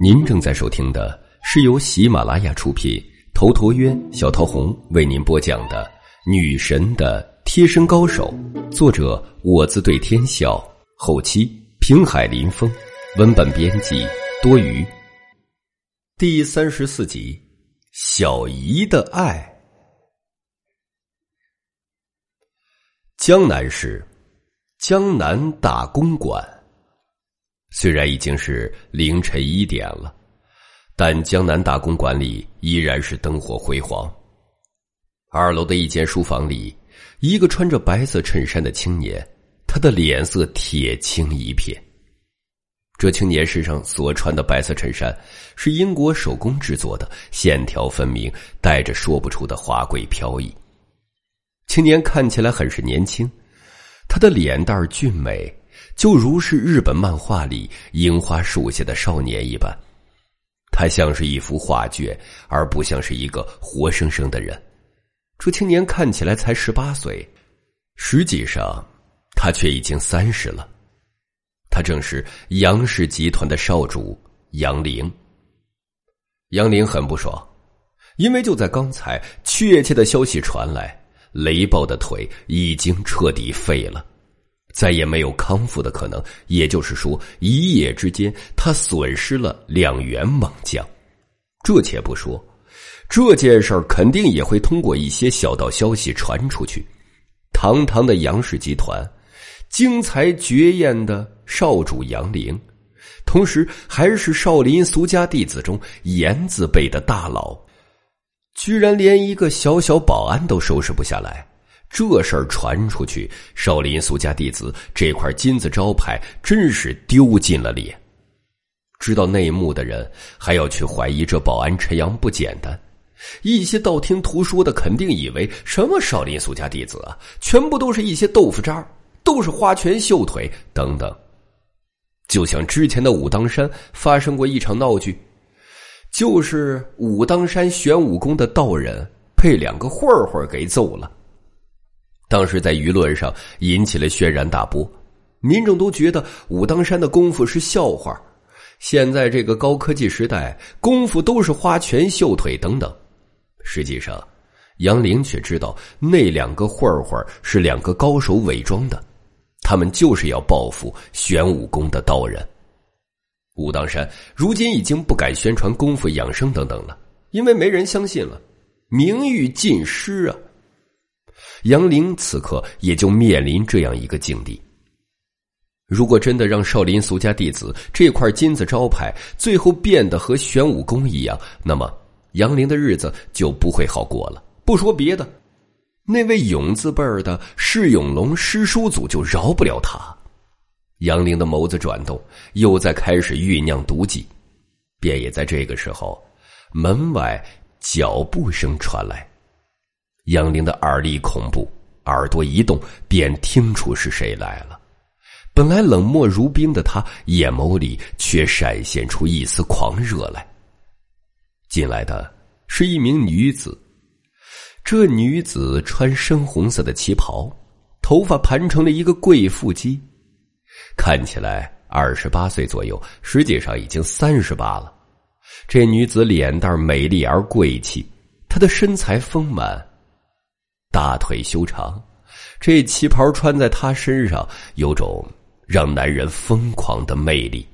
您正在收听的是由喜马拉雅出品，头陀渊、小桃红为您播讲的《女神的贴身高手》，作者我自对天笑，后期平海林风，文本编辑多余。第三十四集，小姨的爱。江南市江南大公馆。虽然已经是凌晨一点了，但江南大公馆里依然是灯火辉煌。二楼的一间书房里，一个穿着白色衬衫的青年，他的脸色铁青一片。这青年身上所穿的白色衬衫是英国手工制作的，线条分明，带着说不出的华贵飘逸。青年看起来很是年轻，他的脸蛋俊美。就如是日本漫画里樱花树下的少年一般，他像是一幅画卷，而不像是一个活生生的人。这青年看起来才十八岁，实际上他却已经三十了。他正是杨氏集团的少主杨凌。杨凌很不爽，因为就在刚才，确切的消息传来，雷暴的腿已经彻底废了。再也没有康复的可能，也就是说，一夜之间他损失了两员猛将。这且不说，这件事儿肯定也会通过一些小道消息传出去。堂堂的杨氏集团，精才绝艳的少主杨凌，同时还是少林俗家弟子中言字辈的大佬，居然连一个小小保安都收拾不下来。这事儿传出去，少林俗家弟子这块金字招牌真是丢尽了脸。知道内幕的人还要去怀疑这保安陈阳不简单，一些道听途说的肯定以为什么少林俗家弟子啊，全部都是一些豆腐渣，都是花拳绣腿等等。就像之前的武当山发生过一场闹剧，就是武当山玄武功的道人被两个混混给揍了。当时在舆论上引起了轩然大波，民众都觉得武当山的功夫是笑话。现在这个高科技时代，功夫都是花拳绣腿等等。实际上，杨凌却知道那两个混混是两个高手伪装的，他们就是要报复玄武功的道人。武当山如今已经不敢宣传功夫养生等等了，因为没人相信了，名誉尽失啊。杨凌此刻也就面临这样一个境地。如果真的让少林俗家弟子这块金字招牌最后变得和玄武功一样，那么杨凌的日子就不会好过了。不说别的，那位永字辈儿的释永龙师叔祖就饶不了他。杨凌的眸子转动，又在开始酝酿毒计。便也在这个时候，门外脚步声传来。杨凌的耳力恐怖，耳朵一动便听出是谁来了。本来冷漠如冰的他，眼眸里却闪现出一丝狂热来。进来的是一名女子，这女子穿深红色的旗袍，头发盘成了一个贵妇髻，看起来二十八岁左右，实际上已经三十八了。这女子脸蛋美丽而贵气，她的身材丰满。大腿修长，这旗袍穿在她身上，有种让男人疯狂的魅力。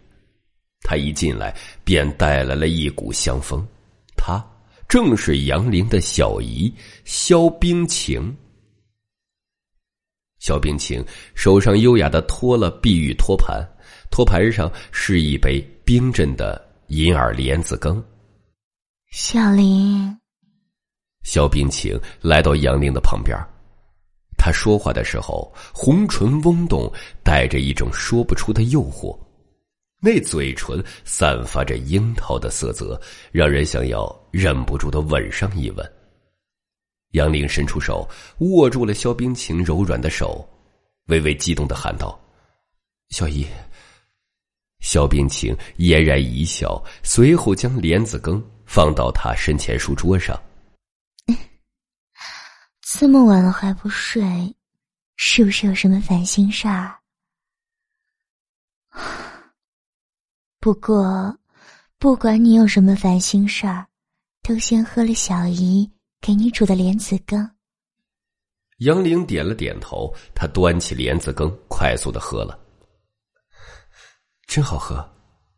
她一进来便带来了一股香风，她正是杨凌的小姨萧冰晴。萧冰晴手上优雅的托了碧玉托盘，托盘上是一杯冰镇的银耳莲子羹。小林。萧冰晴来到杨凌的旁边，他说话的时候，红唇嗡动，带着一种说不出的诱惑，那嘴唇散发着樱桃的色泽，让人想要忍不住的吻上一吻。杨凌伸出手，握住了萧冰晴柔软的手，微微激动的喊道：“小姨。”萧冰晴嫣然一笑，随后将莲子羹放到他身前书桌上。这么晚了还不睡，是不是有什么烦心事儿？不过，不管你有什么烦心事儿，都先喝了小姨给你煮的莲子羹。杨玲点了点头，她端起莲子羹，快速的喝了，真好喝。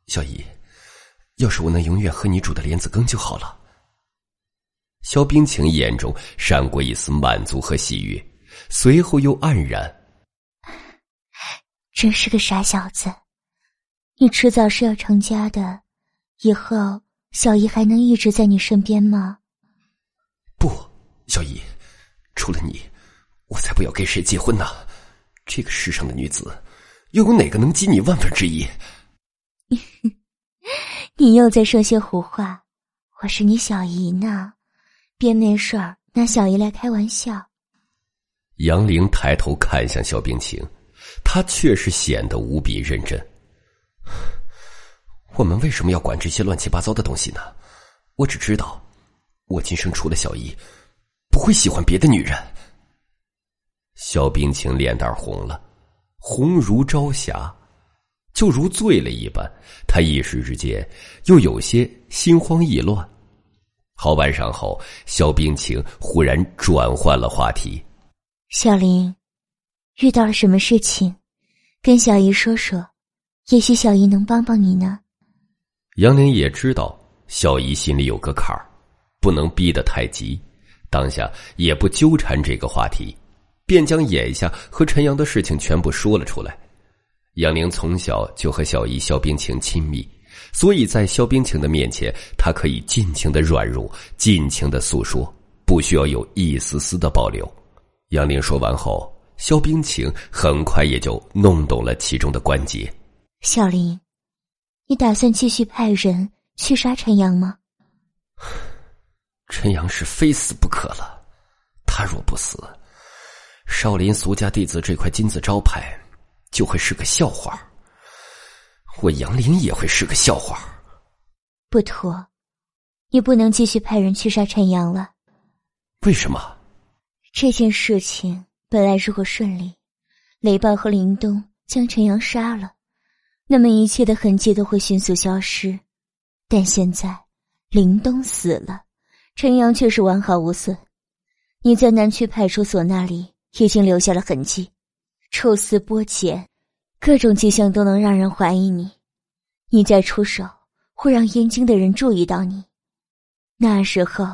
小姨，要是我能永远喝你煮的莲子羹就好了。肖冰晴眼中闪过一丝满足和喜悦，随后又黯然。真是个傻小子，你迟早是要成家的，以后小姨还能一直在你身边吗？不，小姨，除了你，我才不要跟谁结婚呢。这个世上的女子，又有哪个能及你万分之一？你又在说些胡话！我是你小姨呢，别没事儿拿小姨来开玩笑。杨玲抬头看向肖冰晴，她却是显得无比认真。我们为什么要管这些乱七八糟的东西呢？我只知道，我今生除了小姨，不会喜欢别的女人。肖冰晴脸蛋红了，红如朝霞。就如醉了一般，他一时之间又有些心慌意乱。好晚上后，肖冰晴忽然转换了话题：“小林，遇到了什么事情？跟小姨说说，也许小姨能帮帮你呢。”杨林也知道小姨心里有个坎儿，不能逼得太急，当下也不纠缠这个话题，便将眼下和陈阳的事情全部说了出来。杨玲从小就和小姨肖冰晴亲密，所以在肖冰晴的面前，他可以尽情的软弱，尽情的诉说，不需要有一丝丝的保留。杨林说完后，肖冰晴很快也就弄懂了其中的关节。小林，你打算继续派人去杀陈阳吗？陈阳是非死不可了，他若不死，少林俗家弟子这块金字招牌。就会是个笑话，我杨凌也会是个笑话。不妥，你不能继续派人去杀陈阳了。为什么？这件事情本来如果顺利，雷暴和林东将陈阳杀了，那么一切的痕迹都会迅速消失。但现在林东死了，陈阳却是完好无损。你在南区派出所那里已经留下了痕迹。抽丝剥茧，各种迹象都能让人怀疑你。你再出手，会让燕京的人注意到你。那时候，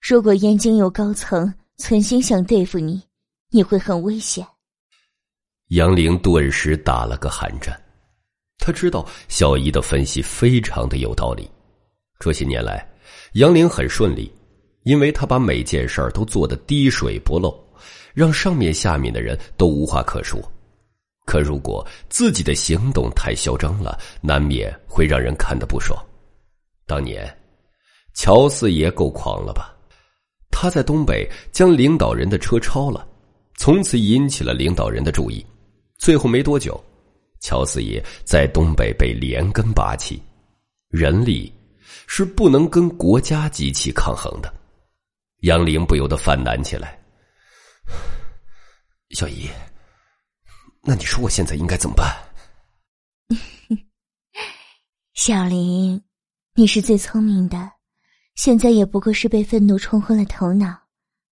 如果燕京有高层存心想对付你，你会很危险。杨玲顿时打了个寒战，他知道小姨的分析非常的有道理。这些年来，杨玲很顺利，因为他把每件事儿都做得滴水不漏。让上面下面的人都无话可说，可如果自己的行动太嚣张了，难免会让人看得不爽。当年，乔四爷够狂了吧？他在东北将领导人的车抄了，从此引起了领导人的注意。最后没多久，乔四爷在东北被连根拔起。人力是不能跟国家机器抗衡的。杨凌不由得犯难起来。小姨，那你说我现在应该怎么办？小林，你是最聪明的，现在也不过是被愤怒冲昏了头脑。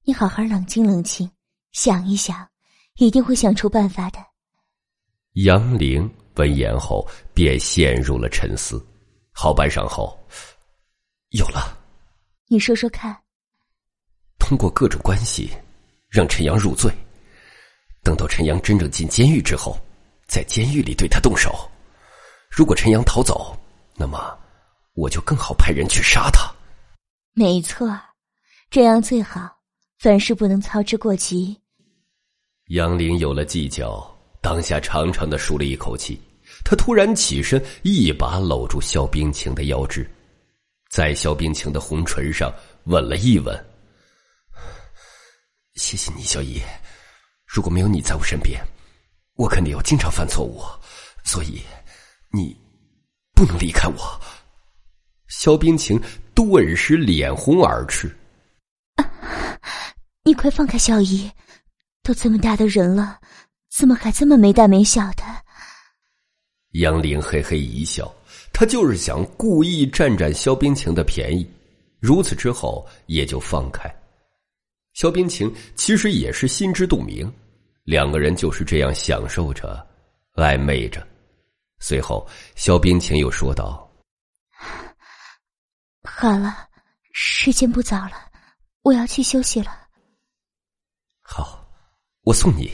你好好冷静冷静，想一想，一定会想出办法的。杨玲闻言后便陷入了沉思，好半晌后，有了。你说说看。通过各种关系。让陈阳入罪，等到陈阳真正进监狱之后，在监狱里对他动手。如果陈阳逃走，那么我就更好派人去杀他。没错，这样最好。凡事不能操之过急。杨玲有了计较，当下长长的舒了一口气。他突然起身，一把搂住肖冰晴的腰肢，在肖冰晴的红唇上吻了一吻。谢谢你，小姨。如果没有你在我身边，我肯定要经常犯错误。所以，你不能离开我。肖冰晴顿时脸红耳赤。你快放开小姨！都这么大的人了，怎么还这么没大没小的？杨玲嘿嘿一笑，他就是想故意占占肖冰晴的便宜，如此之后也就放开。肖冰晴其实也是心知肚明，两个人就是这样享受着，暧昧着。随后，肖冰晴又说道：“好了，时间不早了，我要去休息了。”好，我送你。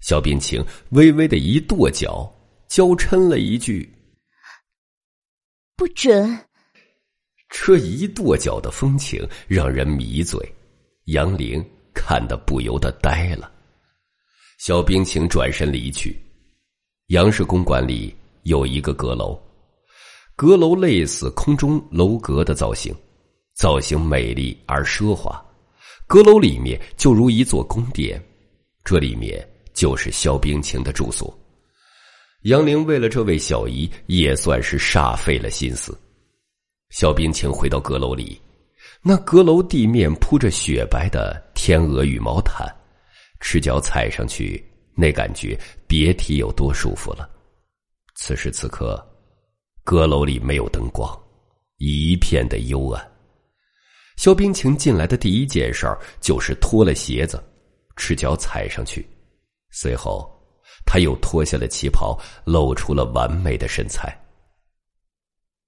肖冰晴微微的一跺脚，娇嗔了一句：“不准。”这一跺脚的风情让人迷醉，杨玲看得不由得呆了。肖冰晴转身离去。杨氏公馆里有一个阁楼，阁楼类似空中楼阁的造型，造型美丽而奢华。阁楼里面就如一座宫殿，这里面就是肖冰晴的住所。杨玲为了这位小姨，也算是煞费了心思。肖冰晴回到阁楼里，那阁楼地面铺着雪白的天鹅羽毛毯，赤脚踩上去，那感觉别提有多舒服了。此时此刻，阁楼里没有灯光，一片的幽暗。肖冰晴进来的第一件事儿就是脱了鞋子，赤脚踩上去，随后，他又脱下了旗袍，露出了完美的身材。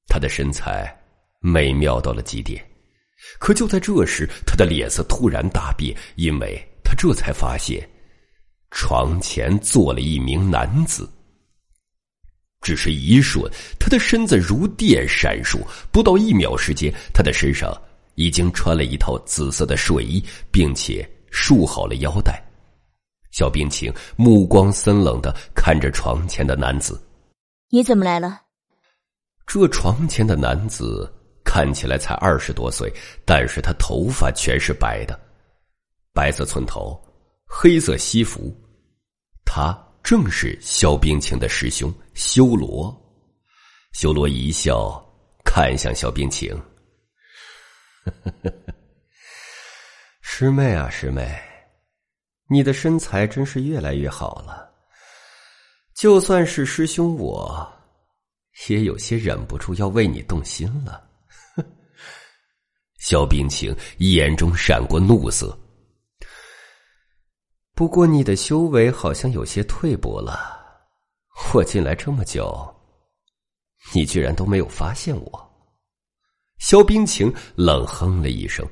他的身材美妙到了极点，可就在这时，他的脸色突然大变，因为他这才发现，床前坐了一名男子。只是一瞬，他的身子如电闪烁，不到一秒时间，他的身上。已经穿了一套紫色的睡衣，并且束好了腰带。小冰晴目光森冷的看着床前的男子：“你怎么来了？”这床前的男子看起来才二十多岁，但是他头发全是白的，白色寸头，黑色西服。他正是肖冰晴的师兄修罗。修罗一笑，看向肖冰晴。师妹啊，师妹，你的身材真是越来越好了。就算是师兄我，也有些忍不住要为你动心了。萧冰晴眼中闪过怒色。不过你的修为好像有些退步了。我进来这么久，你居然都没有发现我。萧冰晴冷哼了一声，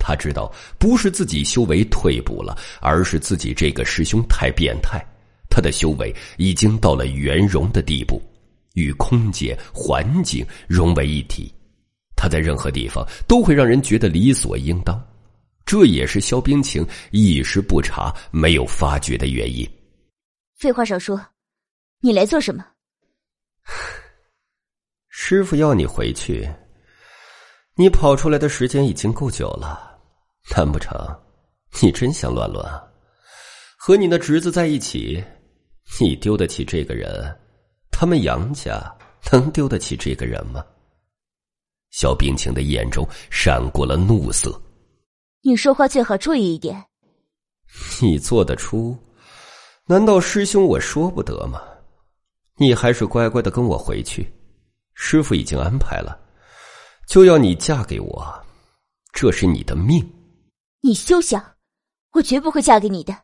他知道不是自己修为退步了，而是自己这个师兄太变态。他的修为已经到了圆融的地步，与空间环境融为一体。他在任何地方都会让人觉得理所应当，这也是萧冰晴一时不察、没有发觉的原因。废话少说，你来做什么？师傅要你回去。你跑出来的时间已经够久了，难不成你真想乱伦？和你那侄子在一起，你丢得起这个人？他们杨家能丢得起这个人吗？小冰清的眼中闪过了怒色。你说话最好注意一点。你做得出？难道师兄我说不得吗？你还是乖乖的跟我回去，师傅已经安排了。就要你嫁给我，这是你的命。你休想，我绝不会嫁给你的。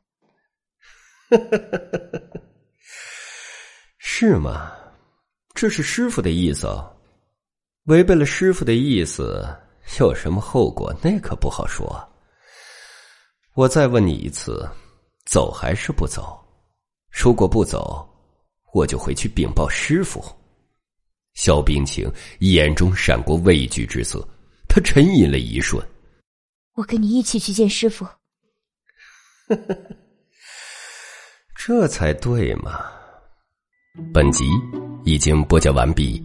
是吗？这是师傅的意思。违背了师傅的意思，有什么后果？那可不好说。我再问你一次，走还是不走？如果不走，我就回去禀报师傅。萧冰清眼中闪过畏惧之色，他沉吟了一瞬：“我跟你一起去见师傅。”这才对嘛！本集已经播讲完毕，